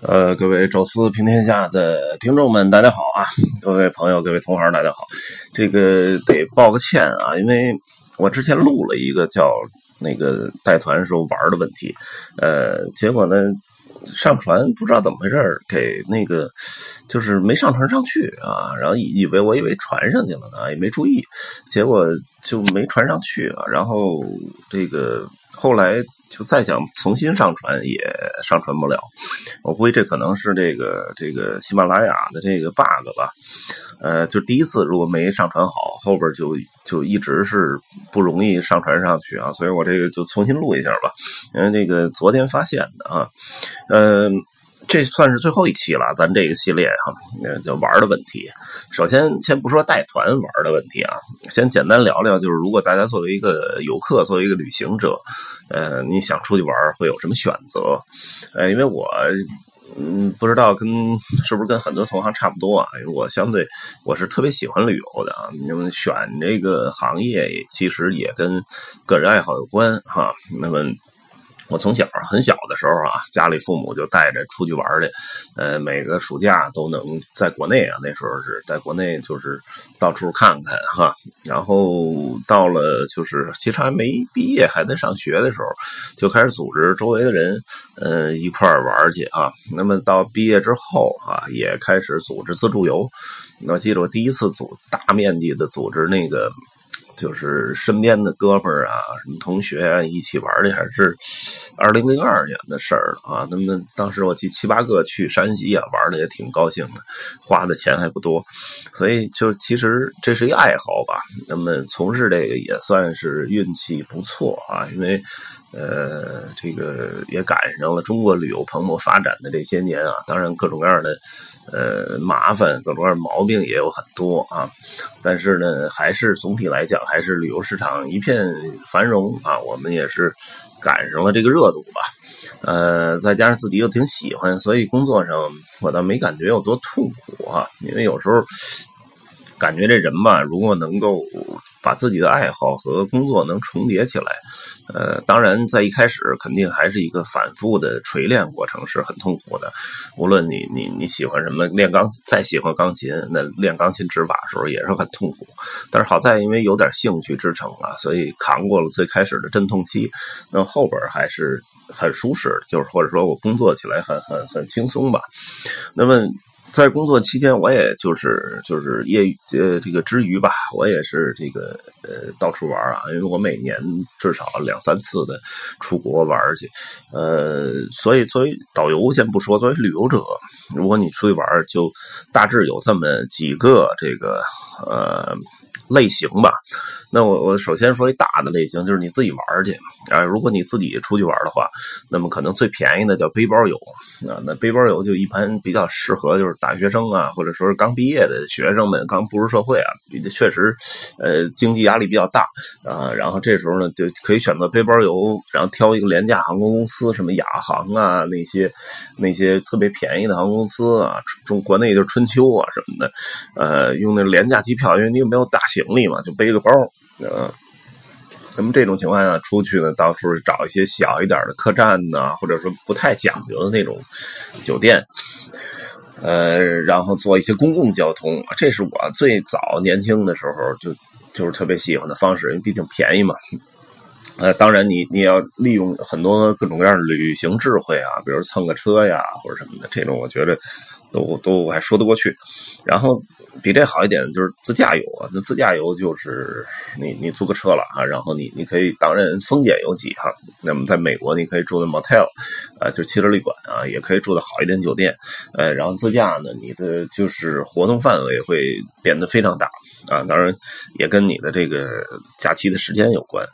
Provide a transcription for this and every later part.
呃，各位宙斯平天下的听众们，大家好啊！各位朋友，各位同行，大家好。这个得报个歉啊，因为我之前录了一个叫那个带团时候玩的问题，呃，结果呢上传不知道怎么回事给那个就是没上传上去啊，然后以为我以为传上去了呢，也没注意，结果就没传上去啊，然后这个后来。就再想重新上传也上传不了，我估计这可能是这个这个喜马拉雅的这个 bug 吧。呃，就第一次如果没上传好，后边就就一直是不容易上传上去啊。所以我这个就重新录一下吧，因为这个昨天发现的啊，嗯。这算是最后一期了，咱这个系列哈，那就玩的问题。首先，先不说带团玩的问题啊，先简单聊聊，就是如果大家作为一个游客，作为一个旅行者，呃，你想出去玩会有什么选择？呃，因为我嗯不知道跟是不是跟很多同行差不多啊，因为我相对我是特别喜欢旅游的啊，那么选这个行业其实也跟个人爱好有关哈，那么。我从小很小的时候啊，家里父母就带着出去玩去，呃，每个暑假都能在国内啊，那时候是在国内就是到处看看哈。然后到了就是其实还没毕业还在上学的时候，就开始组织周围的人，呃，一块玩去啊。那么到毕业之后啊，也开始组织自助游。我记得我第一次组大面积的组织那个。就是身边的哥们儿啊，什么同学啊，一起玩的，还是二零零二年的事儿了啊。那么当时我记七八个去山西啊，玩的也挺高兴的，花的钱还不多，所以就其实这是一爱好吧。那么从事这个也算是运气不错啊，因为呃，这个也赶上了中国旅游蓬勃发展的这些年啊。当然各种各样的。呃，麻烦各种各样的毛病也有很多啊，但是呢，还是总体来讲，还是旅游市场一片繁荣啊。我们也是赶上了这个热度吧，呃，再加上自己又挺喜欢，所以工作上我倒没感觉有多痛苦啊。因为有时候感觉这人吧，如果能够。把自己的爱好和工作能重叠起来，呃，当然在一开始肯定还是一个反复的锤炼过程，是很痛苦的。无论你你你喜欢什么，练钢再喜欢钢琴，那练钢琴指法的时候也是很痛苦。但是好在因为有点兴趣支撑啊，所以扛过了最开始的阵痛期，那后边还是很舒适，就是或者说我工作起来很很很轻松吧。那么。在工作期间，我也就是就是业余呃这个之余吧，我也是这个呃到处玩啊，因为我每年至少两三次的出国玩去，呃，所以作为导游先不说，作为旅游者，如果你出去玩，就大致有这么几个这个呃。类型吧，那我我首先说一大的类型，就是你自己玩去啊。如果你自己出去玩的话，那么可能最便宜的叫背包游啊。那背包游就一般比较适合就是大学生啊，或者说是刚毕业的学生们，刚步入社会啊，确实呃经济压力比较大啊。然后这时候呢，就可以选择背包游，然后挑一个廉价航空公司，什么亚航啊那些那些特别便宜的航空公司啊，中国内就是春秋啊什么的，呃，用那廉价机票，因为你又没有大。行李嘛，就背个包，嗯，那么这种情况下出去呢，到处找一些小一点的客栈呢，或者说不太讲究的那种酒店，呃，然后做一些公共交通，这是我最早年轻的时候就就是特别喜欢的方式，因为毕竟便宜嘛。呃，当然你你要利用很多各种各样的旅行智慧啊，比如蹭个车呀或者什么的，这种我觉得都都还说得过去，然后。比这好一点就是自驾游啊，那自驾游就是你你租个车了啊，然后你你可以当然丰俭由己哈。那么在美国你可以住的 motel，啊，就汽车旅馆啊，也可以住的好一点酒店，呃，然后自驾呢，你的就是活动范围会变得非常大啊，当然也跟你的这个假期的时间有关。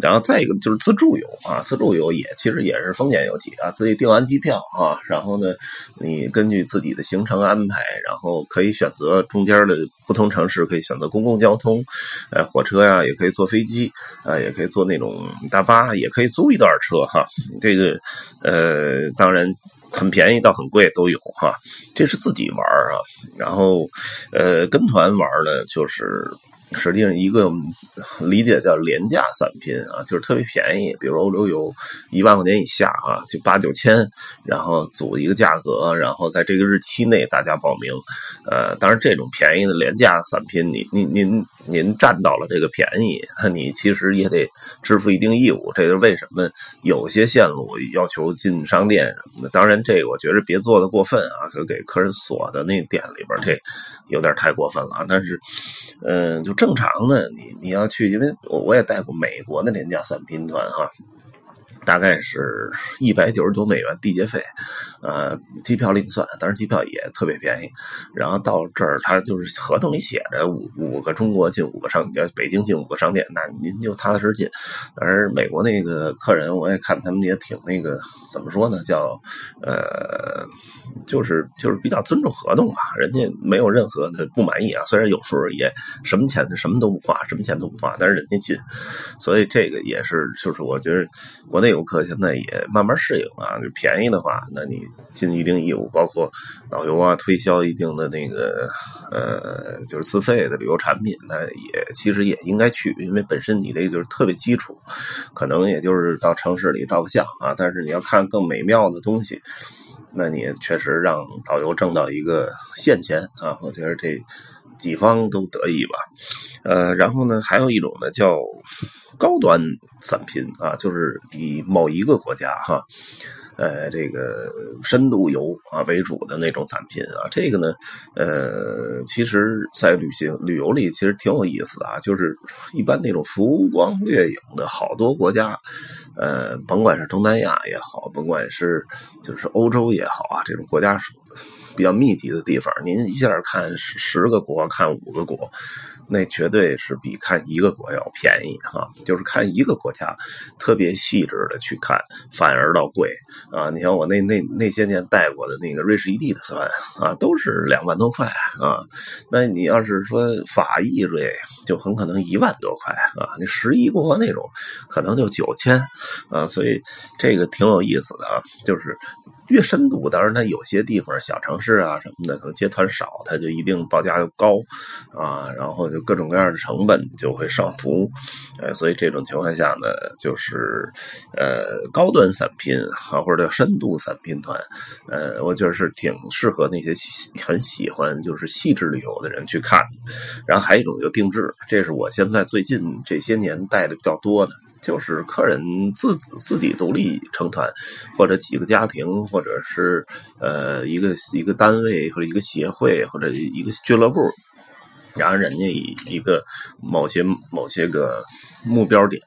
然后再一个就是自助游啊，自助游也其实也是丰俭由己啊，自己订完机票啊，然后呢，你根据自己的行程安排，然后可以选择中间的不同城市可以选择公共交通，呃，火车呀，也可以坐飞机啊，也可以坐那种大巴，也可以租一段车哈。这个呃，当然很便宜到很贵都有哈。这是自己玩啊，然后呃，跟团玩呢就是。实际上，一个理解叫廉价散拼啊，就是特别便宜。比如欧洲有一万块钱以下啊，就八九千，然后组一个价格，然后在这个日期内大家报名。呃，当然这种便宜的廉价散拼，你您您您占到了这个便宜，那你其实也得支付一定义务。这就是为什么有些线路要求进商店什么的。当然，这个我觉得别做的过分啊，就给客人锁的那店里边，这有点太过分了。但是，嗯，就。正常的，你你要去，因为我我也带过美国的廉价散拼团哈。大概是一百九十多美元地接费，呃，机票另算，但是机票也特别便宜。然后到这儿，他就是合同里写着五五个中国进五个商，呃，北京进五个商店，那您就踏踏实进。而美国那个客人，我也看他们也挺那个，怎么说呢？叫呃，就是就是比较尊重合同吧，人家没有任何的不满意啊。虽然有时候也什么钱什么都不花，什么钱都不花，但是人家进，所以这个也是，就是我觉得国内有。游客现在也慢慢适应啊，就便宜的话，那你尽一定义务，包括导游啊，推销一定的那个呃，就是自费的旅游产品，那也其实也应该去，因为本身你这就是特别基础，可能也就是到城市里照个相啊，但是你要看更美妙的东西，那你确实让导游挣到一个现钱啊，我觉得这。几方都得意吧，呃，然后呢，还有一种呢叫高端散拼啊，就是以某一个国家哈，呃，这个深度游啊为主的那种散拼啊，这个呢，呃，其实，在旅行旅游里其实挺有意思的啊，就是一般那种浮光掠影的好多国家，呃，甭管是东南亚也好，甭管是就是欧洲也好啊，这种国家。比较密集的地方，您一下看十十个国，看五个国，那绝对是比看一个国要便宜哈。就是看一个国家，特别细致的去看，反而倒贵啊。你像我那那那些年带过的那个瑞士一地的团啊，都是两万多块啊。那你要是说法意瑞，就很可能一万多块啊。你十一国那种，可能就九千啊。所以这个挺有意思的啊，就是。越深度，当然它有些地方小城市啊什么的，可能接团少，它就一定报价就高啊，然后就各种各样的成本就会上浮，呃，所以这种情况下呢，就是呃高端散拼啊，或者叫深度散拼团，呃，我觉得是挺适合那些很喜欢就是细致旅游的人去看。然后还有一种就定制，这是我现在最近这些年带的比较多的。就是客人自自己独立成团，或者几个家庭，或者是呃一个一个单位或者一个协会或者一个俱乐部。然后人家以一个某些某些个目标点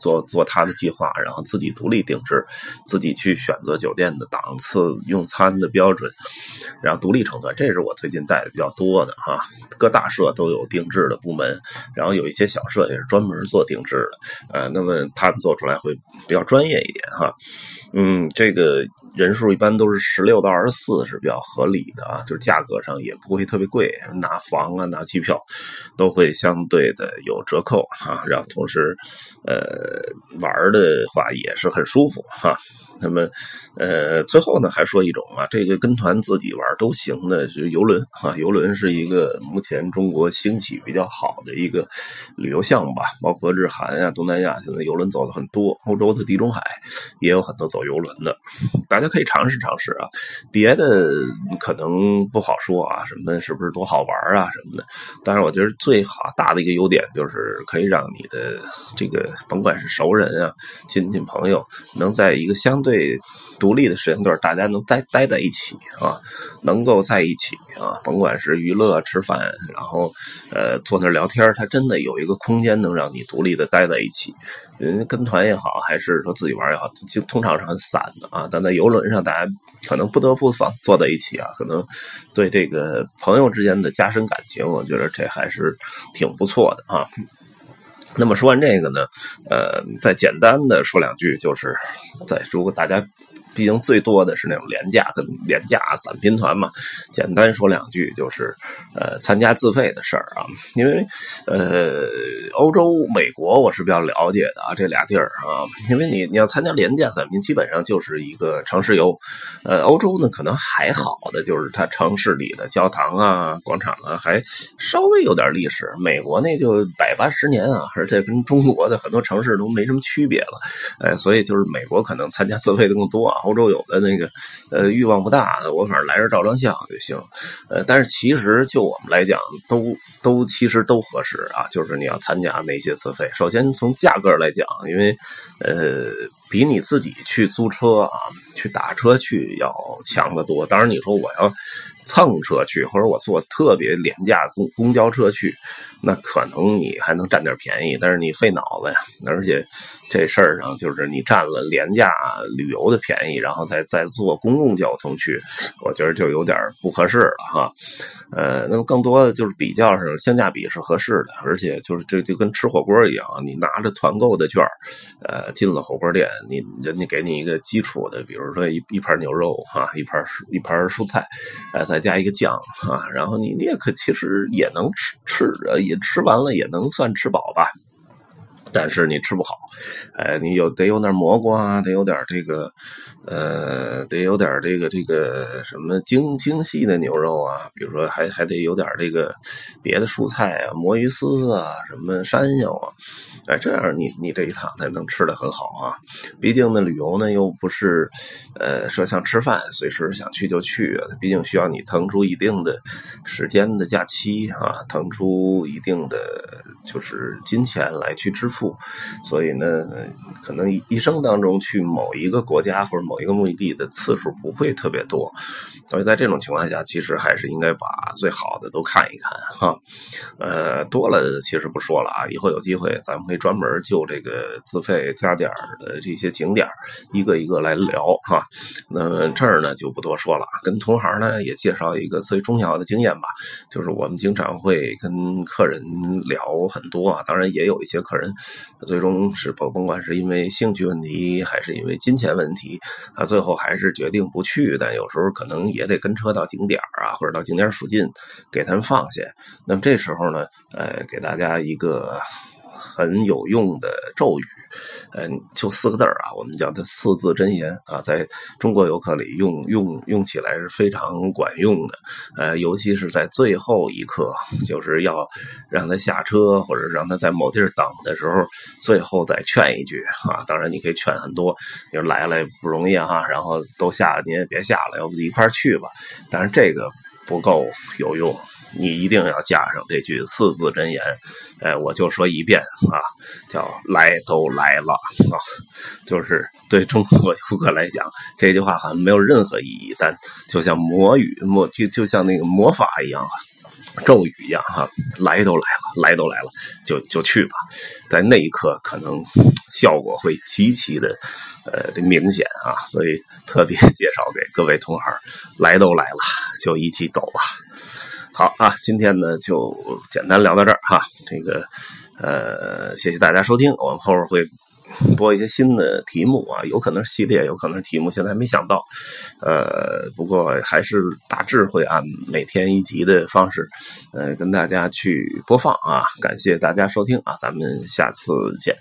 做做他的计划，然后自己独立定制，自己去选择酒店的档次、用餐的标准，然后独立成团。这是我最近带的比较多的哈。各大社都有定制的部门，然后有一些小社也是专门做定制的。呃，那么他们做出来会比较专业一点哈。嗯，这个人数一般都是十六到二十四是比较合理的啊，就是价格上也不会特别贵，拿房啊拿机机票都会相对的有折扣哈，然后同时呃玩的话也是很舒服哈。那么呃最后呢还说一种啊，这个跟团自己玩都行的，就游轮啊，游轮是一个目前中国兴起比较好的一个旅游项目吧，包括日韩啊、东南亚现在游轮走的很多，欧洲的地中海也有很多。走游轮的，大家可以尝试尝试啊。别的可能不好说啊，什么是不是多好玩啊什么的。但是我觉得最好大的一个优点就是可以让你的这个甭管是熟人啊、亲戚朋友，能在一个相对独立的时间段，大家能待待在一起啊，能够在一起啊，甭管是娱乐、吃饭，然后呃坐那聊天，它真的有一个空间能让你独立的待在一起。人跟团也好，还是说自己玩也好，就通常是很散的啊。但在游轮上，大家可能不得不放坐在一起啊，可能对这个朋友之间的加深感情，我觉得这还是挺不错的啊。那么说完这个呢，呃，再简单的说两句，就是在如果大家。毕竟最多的是那种廉价跟廉价散拼团嘛。简单说两句，就是呃，参加自费的事儿啊。因为呃，欧洲、美国我是比较了解的啊，这俩地儿啊。因为你你要参加廉价散拼，基本上就是一个城市游。呃，欧洲呢可能还好的就是它城市里的教堂啊、广场啊还稍微有点历史。美国那就百八十年啊，而且跟中国的很多城市都没什么区别了。哎，所以就是美国可能参加自费的更多啊。欧洲有的那个呃欲望不大，我反正来这照张相就行。呃，但是其实就我们来讲，都都其实都合适啊。就是你要参加那些自费，首先从价格来讲，因为呃比你自己去租车啊、去打车去要强得多。当然你说我要蹭车去，或者我坐特别廉价公公交车去，那可能你还能占点便宜，但是你费脑子呀，而且。这事儿上就是你占了廉价旅游的便宜，然后再再坐公共交通去，我觉得就有点不合适了哈。呃，那么更多的就是比较上性价比是合适的，而且就是这就跟吃火锅一样，你拿着团购的券呃，进了火锅店，你人家给你一个基础的，比如说一一盘牛肉哈，一盘一盘蔬菜，呃，再加一个酱哈，然后你你也可其实也能吃吃也吃完了也能算吃饱吧。但是你吃不好，哎，你有得有点蘑菇啊，得有点这个，呃，得有点这个这个什么精精细的牛肉啊，比如说还还得有点这个别的蔬菜啊，魔芋丝啊，什么山药啊，哎，这样你你这一趟才能吃的很好啊。毕竟呢，旅游呢又不是，呃，说像吃饭，随时想去就去，毕竟需要你腾出一定的时间的假期啊，腾出一定的就是金钱来去支付。富，所以呢，可能一生当中去某一个国家或者某一个目的地的次数不会特别多，所以在这种情况下，其实还是应该把最好的都看一看哈。呃，多了其实不说了啊，以后有机会咱们可以专门就这个自费加点的这些景点一个一个来聊哈。那这儿呢就不多说了，跟同行呢也介绍一个最重要的经验吧，就是我们经常会跟客人聊很多啊，当然也有一些客人。最终是甭甭管是因为兴趣问题，还是因为金钱问题，他最后还是决定不去。但有时候可能也得跟车到景点啊，或者到景点附近给他们放下。那么这时候呢，呃，给大家一个很有用的咒语。嗯，就四个字啊，我们叫它四字真言啊，在中国游客里用用用起来是非常管用的。呃，尤其是在最后一刻，就是要让他下车或者让他在某地儿等的时候，最后再劝一句啊。当然，你可以劝很多，你说来了不容易啊，然后都下了，您也别下了，要不一块儿去吧。但是这个不够有用。你一定要加上这句四字真言，哎，我就说一遍啊，叫“来都来了”啊，就是对中国游客来讲，这句话好像没有任何意义，但就像魔语魔就就像那个魔法一样，咒语一样哈，来都来了，来都来了，就就去吧，在那一刻可能效果会极其的呃明显啊，所以特别介绍给各位同行，来都来了，就一起走吧。好啊，今天呢就简单聊到这儿哈。这个呃，谢谢大家收听，我们后边会播一些新的题目啊，有可能是系列，有可能是题目，现在还没想到。呃，不过还是大致会按每天一集的方式，呃，跟大家去播放啊。感谢大家收听啊，咱们下次见。